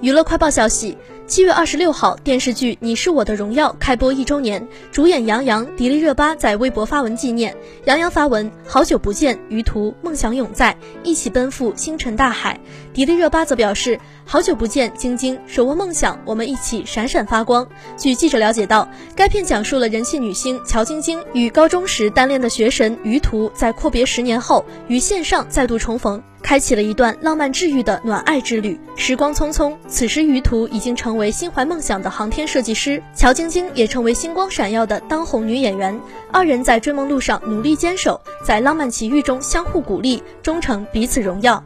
娱乐快报消息：七月二十六号，电视剧《你是我的荣耀》开播一周年，主演杨洋、迪丽热巴在微博发文纪念。杨洋发文：好久不见，于途，梦想永在，一起奔赴星辰大海。迪丽热巴则表示：好久不见，晶晶，手握梦想，我们一起闪闪发光。据记者了解到，该片讲述了人气女星乔晶晶与高中时单恋的学神于途在阔别十年后于线上再度重逢。开启了一段浪漫治愈的暖爱之旅。时光匆匆，此时于途已经成为心怀梦想的航天设计师，乔晶晶也成为星光闪耀的当红女演员。二人在追梦路上努力坚守，在浪漫奇遇中相互鼓励，终成彼此荣耀。